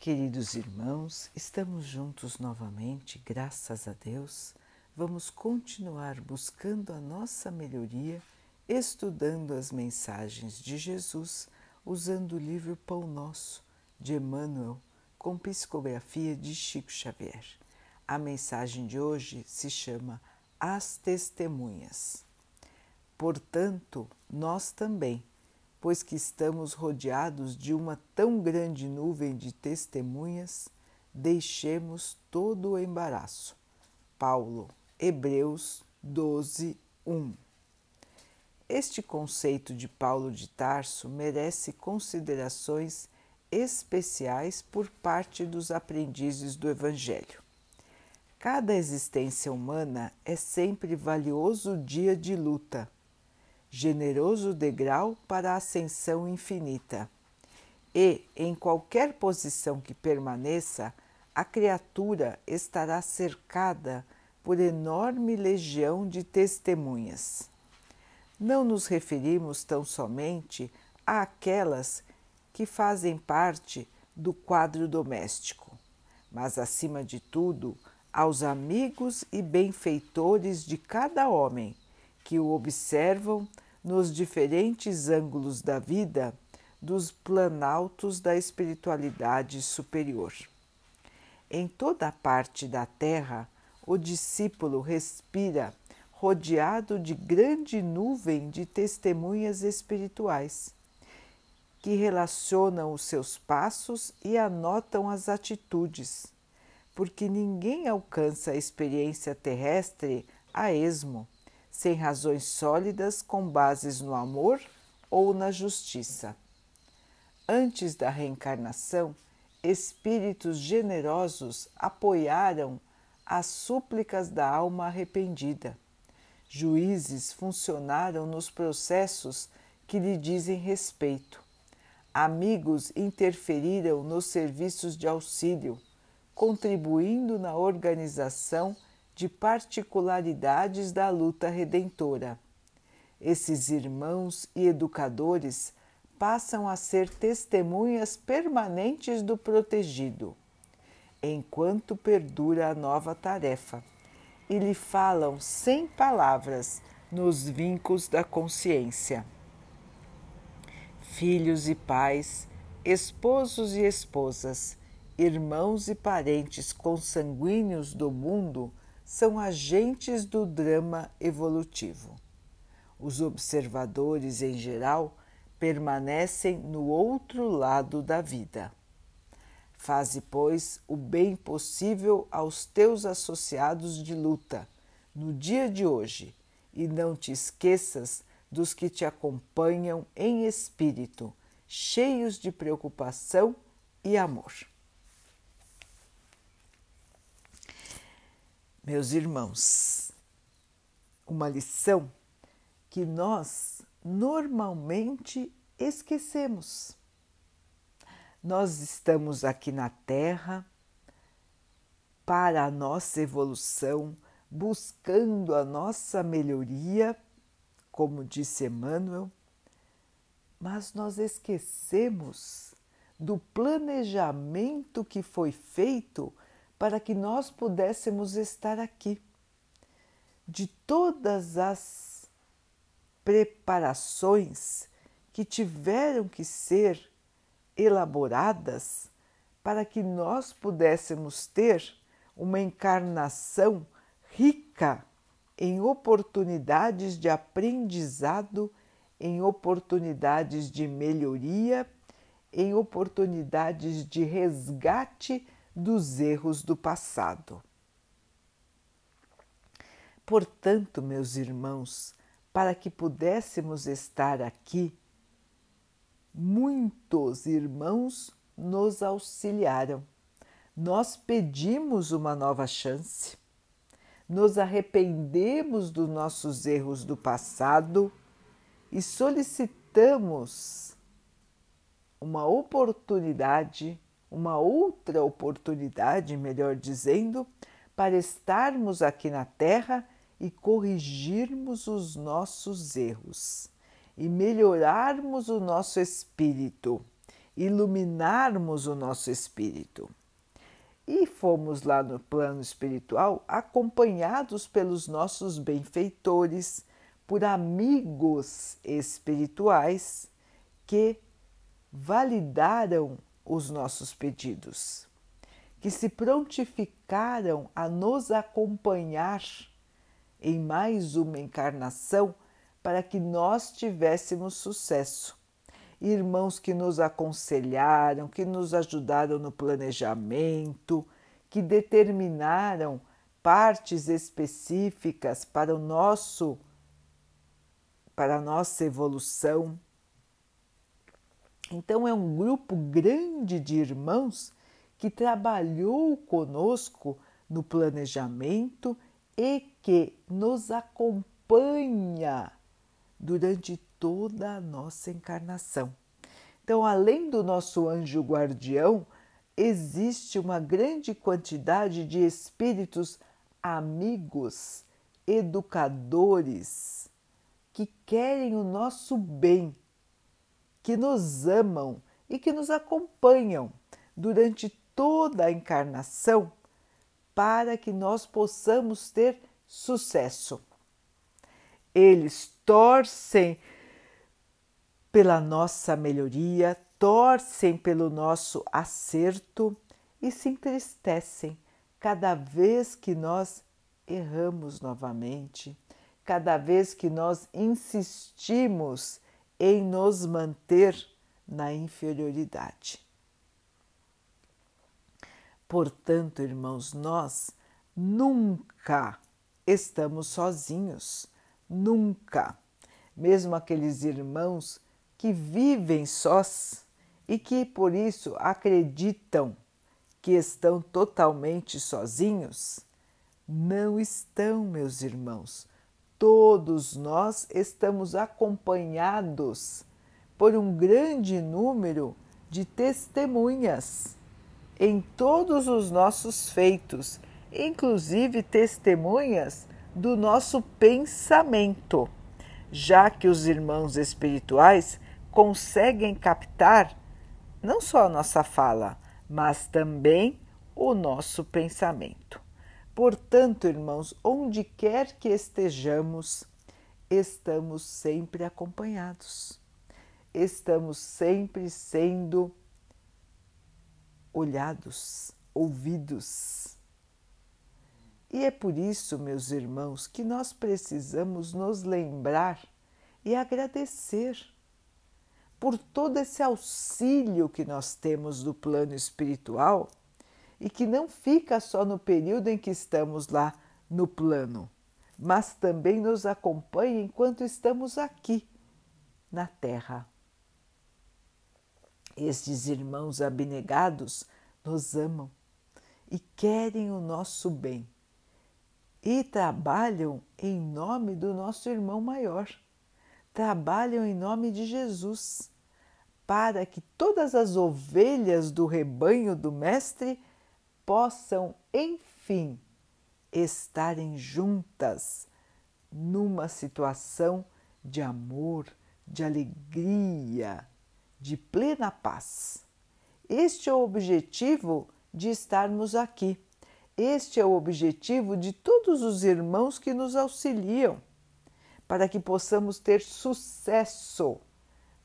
Queridos irmãos, estamos juntos novamente, graças a Deus. Vamos continuar buscando a nossa melhoria, estudando as mensagens de Jesus, usando o livro Pão Nosso de Emmanuel, com psicografia de Chico Xavier. A mensagem de hoje se chama As Testemunhas. Portanto, nós também pois que estamos rodeados de uma tão grande nuvem de testemunhas, deixemos todo o embaraço. Paulo, Hebreus 12, 1. Este conceito de Paulo de Tarso merece considerações especiais por parte dos aprendizes do Evangelho. Cada existência humana é sempre valioso dia de luta generoso degrau para a ascensão infinita. E, em qualquer posição que permaneça, a criatura estará cercada por enorme legião de testemunhas. Não nos referimos tão somente àquelas que fazem parte do quadro doméstico, mas, acima de tudo, aos amigos e benfeitores de cada homem que o observam nos diferentes ângulos da vida dos planaltos da espiritualidade superior. Em toda parte da Terra, o discípulo respira rodeado de grande nuvem de testemunhas espirituais, que relacionam os seus passos e anotam as atitudes, porque ninguém alcança a experiência terrestre a esmo sem razões sólidas com bases no amor ou na justiça. Antes da reencarnação, espíritos generosos apoiaram as súplicas da alma arrependida. Juízes funcionaram nos processos que lhe dizem respeito. Amigos interferiram nos serviços de auxílio, contribuindo na organização de particularidades da luta redentora. Esses irmãos e educadores passam a ser testemunhas permanentes do protegido, enquanto perdura a nova tarefa, e lhe falam sem palavras nos vincos da consciência. Filhos e pais, esposos e esposas, irmãos e parentes consanguíneos do mundo são agentes do drama evolutivo. Os observadores, em geral, permanecem no outro lado da vida. Faze, pois, o bem possível aos teus associados de luta no dia de hoje e não te esqueças dos que te acompanham em espírito, cheios de preocupação e amor. Meus irmãos, uma lição que nós normalmente esquecemos. Nós estamos aqui na Terra para a nossa evolução, buscando a nossa melhoria, como disse Emmanuel, mas nós esquecemos do planejamento que foi feito para que nós pudéssemos estar aqui. De todas as preparações que tiveram que ser elaboradas para que nós pudéssemos ter uma encarnação rica em oportunidades de aprendizado, em oportunidades de melhoria, em oportunidades de resgate dos erros do passado. Portanto, meus irmãos, para que pudéssemos estar aqui, muitos irmãos nos auxiliaram. Nós pedimos uma nova chance, nos arrependemos dos nossos erros do passado e solicitamos uma oportunidade uma outra oportunidade, melhor dizendo, para estarmos aqui na Terra e corrigirmos os nossos erros e melhorarmos o nosso espírito iluminarmos o nosso espírito. E fomos lá no plano espiritual acompanhados pelos nossos benfeitores, por amigos espirituais que validaram os nossos pedidos, que se prontificaram a nos acompanhar em mais uma encarnação para que nós tivéssemos sucesso irmãos que nos aconselharam, que nos ajudaram no planejamento, que determinaram partes específicas para o nosso para a nossa evolução. Então é um grupo grande de irmãos que trabalhou conosco no planejamento e que nos acompanha durante toda a nossa encarnação. Então, além do nosso anjo guardião, existe uma grande quantidade de espíritos amigos, educadores, que querem o nosso bem, que nos amam e que nos acompanham durante toda a encarnação para que nós possamos ter sucesso. Eles torcem pela nossa melhoria, torcem pelo nosso acerto e se entristecem cada vez que nós erramos novamente, cada vez que nós insistimos em nos manter na inferioridade. Portanto, irmãos, nós nunca estamos sozinhos, nunca. Mesmo aqueles irmãos que vivem sós e que por isso acreditam que estão totalmente sozinhos, não estão, meus irmãos. Todos nós estamos acompanhados por um grande número de testemunhas em todos os nossos feitos, inclusive testemunhas do nosso pensamento, já que os irmãos espirituais conseguem captar não só a nossa fala, mas também o nosso pensamento. Portanto, irmãos, onde quer que estejamos, estamos sempre acompanhados, estamos sempre sendo olhados, ouvidos. E é por isso, meus irmãos, que nós precisamos nos lembrar e agradecer por todo esse auxílio que nós temos do plano espiritual e que não fica só no período em que estamos lá no plano, mas também nos acompanha enquanto estamos aqui na Terra. Estes irmãos abnegados nos amam e querem o nosso bem e trabalham em nome do nosso irmão maior trabalham em nome de Jesus, para que todas as ovelhas do rebanho do Mestre possam, enfim, estarem juntas numa situação de amor, de alegria, de plena paz. Este é o objetivo de estarmos aqui. Este é o objetivo de todos os irmãos que nos auxiliam para que possamos ter sucesso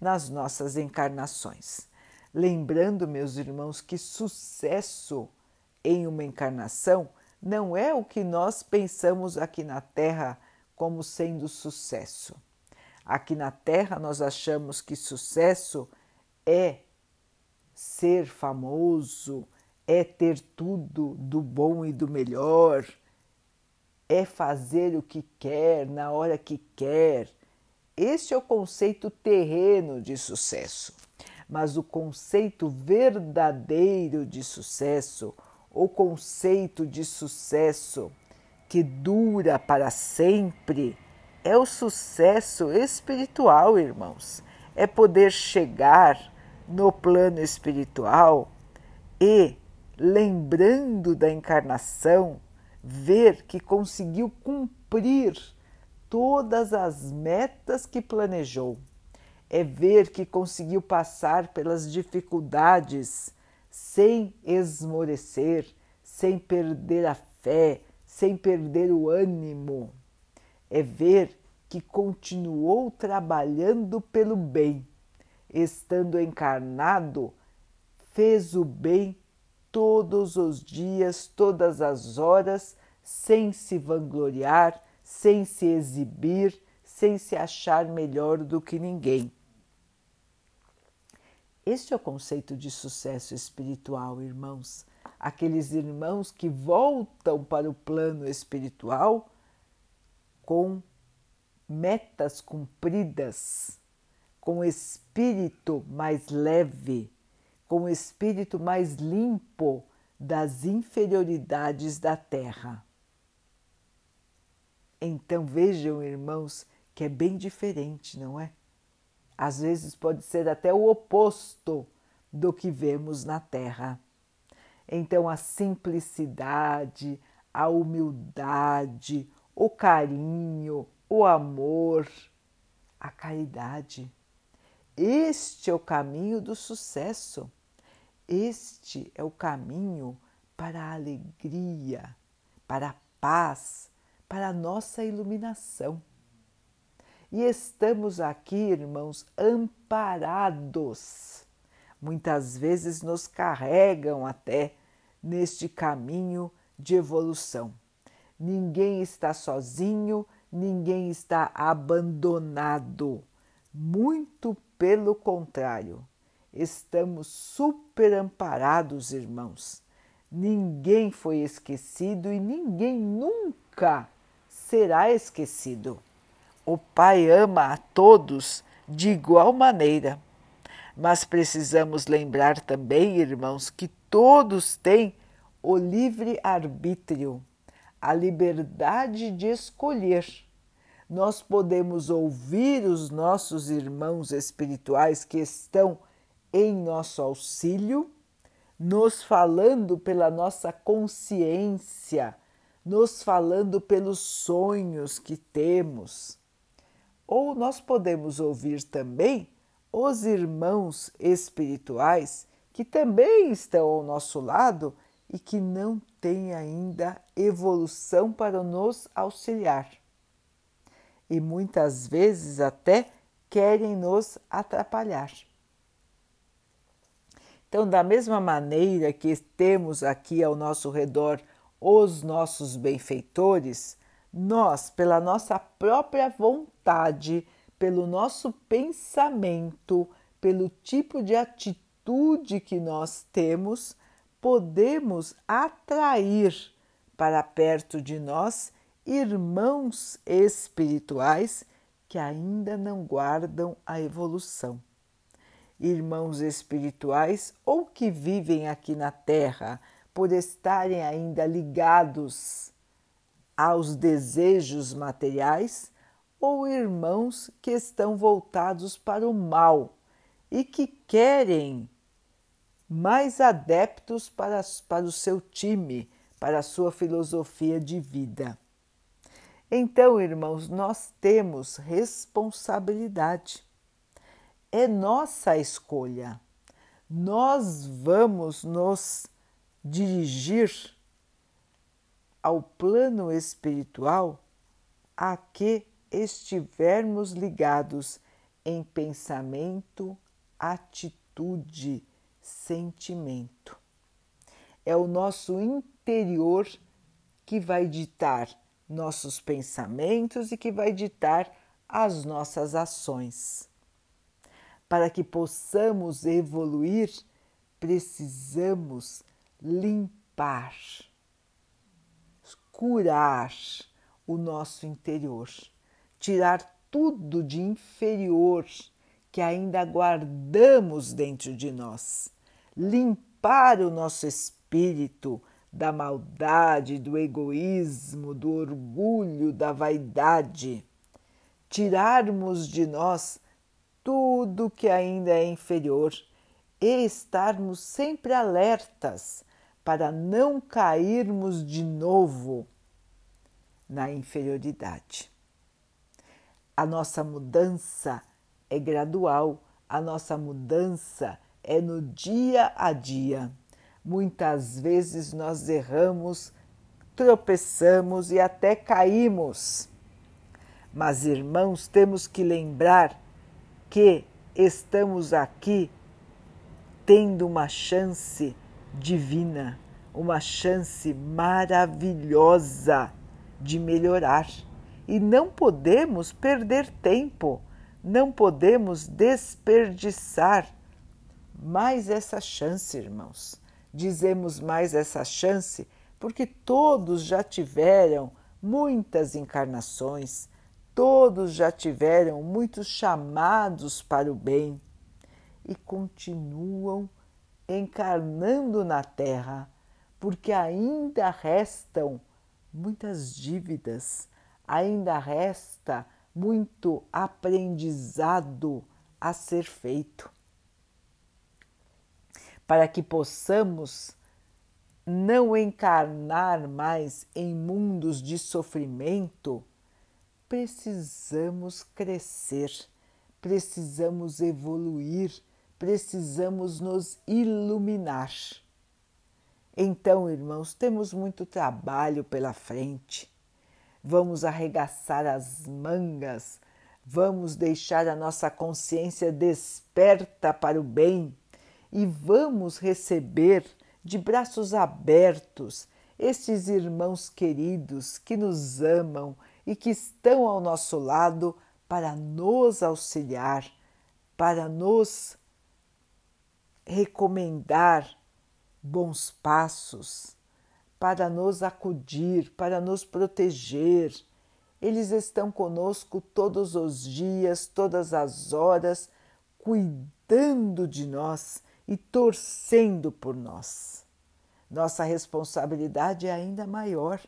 nas nossas encarnações. Lembrando, meus irmãos, que sucesso em uma encarnação não é o que nós pensamos aqui na Terra como sendo sucesso. Aqui na Terra nós achamos que sucesso é ser famoso, é ter tudo do bom e do melhor, é fazer o que quer, na hora que quer. Este é o conceito terreno de sucesso. Mas o conceito verdadeiro de sucesso, o conceito de sucesso que dura para sempre, é o sucesso espiritual, irmãos. É poder chegar no plano espiritual e, lembrando da encarnação, ver que conseguiu cumprir todas as metas que planejou. é ver que conseguiu passar pelas dificuldades sem esmorecer, sem perder a fé, sem perder o ânimo. É ver que continuou trabalhando pelo bem, estando encarnado, fez o bem todos os dias, todas as horas, sem se vangloriar, sem se exibir, sem se achar melhor do que ninguém. Este é o conceito de sucesso espiritual, irmãos. Aqueles irmãos que voltam para o plano espiritual com metas cumpridas, com espírito mais leve, com espírito mais limpo das inferioridades da terra. Então vejam, irmãos, que é bem diferente, não é? Às vezes pode ser até o oposto do que vemos na Terra. Então, a simplicidade, a humildade, o carinho, o amor, a caridade. Este é o caminho do sucesso. Este é o caminho para a alegria, para a paz, para a nossa iluminação. E estamos aqui, irmãos, amparados. Muitas vezes nos carregam até neste caminho de evolução. Ninguém está sozinho, ninguém está abandonado. Muito pelo contrário, estamos super amparados, irmãos. Ninguém foi esquecido e ninguém nunca será esquecido. O Pai ama a todos de igual maneira. Mas precisamos lembrar também, irmãos, que todos têm o livre arbítrio, a liberdade de escolher. Nós podemos ouvir os nossos irmãos espirituais que estão em nosso auxílio, nos falando pela nossa consciência, nos falando pelos sonhos que temos ou nós podemos ouvir também os irmãos espirituais que também estão ao nosso lado e que não têm ainda evolução para nos auxiliar. E muitas vezes até querem nos atrapalhar. Então, da mesma maneira que temos aqui ao nosso redor os nossos benfeitores, nós, pela nossa própria vontade, pelo nosso pensamento, pelo tipo de atitude que nós temos, podemos atrair para perto de nós irmãos espirituais que ainda não guardam a evolução. Irmãos espirituais ou que vivem aqui na Terra por estarem ainda ligados aos desejos materiais ou irmãos que estão voltados para o mal e que querem mais adeptos para, para o seu time, para a sua filosofia de vida. Então, irmãos, nós temos responsabilidade. É nossa escolha. Nós vamos nos dirigir ao plano espiritual a que estivermos ligados em pensamento, atitude, sentimento. É o nosso interior que vai ditar nossos pensamentos e que vai ditar as nossas ações. Para que possamos evoluir, precisamos limpar curar o nosso interior, tirar tudo de inferior que ainda guardamos dentro de nós, limpar o nosso espírito da maldade, do egoísmo, do orgulho, da vaidade, tirarmos de nós tudo que ainda é inferior e estarmos sempre alertas para não cairmos de novo na inferioridade. A nossa mudança é gradual, a nossa mudança é no dia a dia. Muitas vezes nós erramos, tropeçamos e até caímos. Mas, irmãos, temos que lembrar que estamos aqui tendo uma chance divina, uma chance maravilhosa de melhorar. E não podemos perder tempo, não podemos desperdiçar mais essa chance, irmãos. Dizemos mais essa chance porque todos já tiveram muitas encarnações, todos já tiveram muitos chamados para o bem e continuam encarnando na Terra, porque ainda restam muitas dívidas, ainda resta muito aprendizado a ser feito. Para que possamos não encarnar mais em mundos de sofrimento, precisamos crescer, precisamos evoluir, precisamos nos iluminar. Então, irmãos, temos muito trabalho pela frente. Vamos arregaçar as mangas, vamos deixar a nossa consciência desperta para o bem e vamos receber de braços abertos estes irmãos queridos que nos amam e que estão ao nosso lado para nos auxiliar, para nos recomendar bons passos, para nos acudir, para nos proteger. Eles estão conosco todos os dias, todas as horas, cuidando de nós e torcendo por nós. Nossa responsabilidade é ainda maior,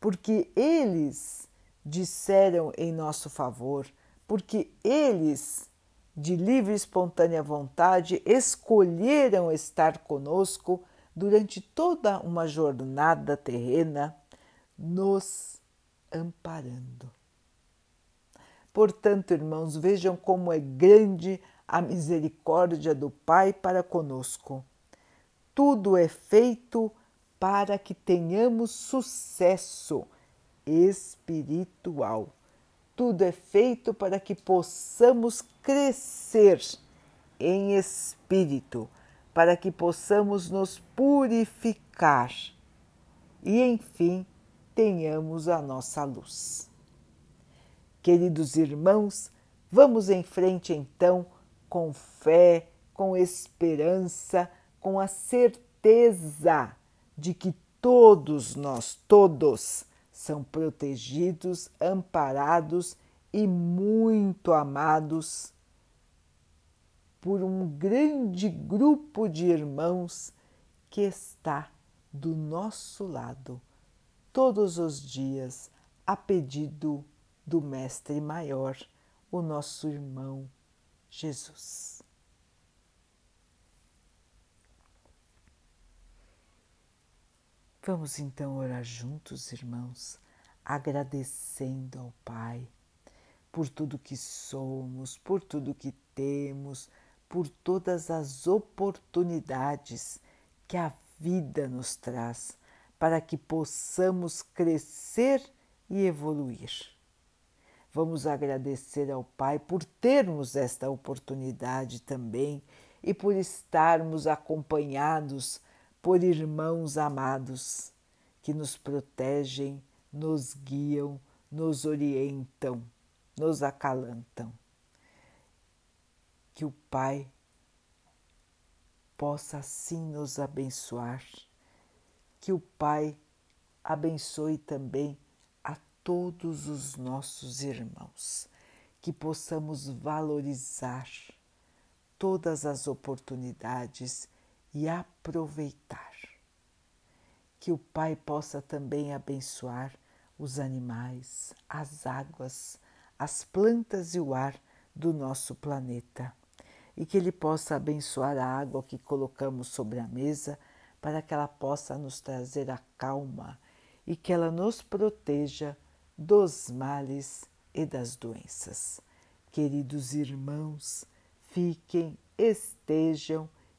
porque eles disseram em nosso favor, porque eles, de livre e espontânea vontade, escolheram estar conosco durante toda uma jornada terrena, nos amparando. Portanto, irmãos, vejam como é grande a misericórdia do Pai para conosco. Tudo é feito para que tenhamos sucesso espiritual. Tudo é feito para que possamos crescer em espírito, para que possamos nos purificar e, enfim, tenhamos a nossa luz. Queridos irmãos, vamos em frente então com fé, com esperança, com a certeza de que todos nós, todos, são protegidos, amparados e muito amados por um grande grupo de irmãos que está do nosso lado todos os dias a pedido do Mestre Maior, o nosso irmão Jesus. Vamos então orar juntos, irmãos, agradecendo ao Pai por tudo que somos, por tudo que temos, por todas as oportunidades que a vida nos traz para que possamos crescer e evoluir. Vamos agradecer ao Pai por termos esta oportunidade também e por estarmos acompanhados por irmãos amados que nos protegem, nos guiam, nos orientam, nos acalantam. Que o Pai possa assim nos abençoar, que o Pai abençoe também a todos os nossos irmãos, que possamos valorizar todas as oportunidades e aproveitar. Que o Pai possa também abençoar os animais, as águas, as plantas e o ar do nosso planeta. E que Ele possa abençoar a água que colocamos sobre a mesa para que ela possa nos trazer a calma e que ela nos proteja dos males e das doenças. Queridos irmãos, fiquem, estejam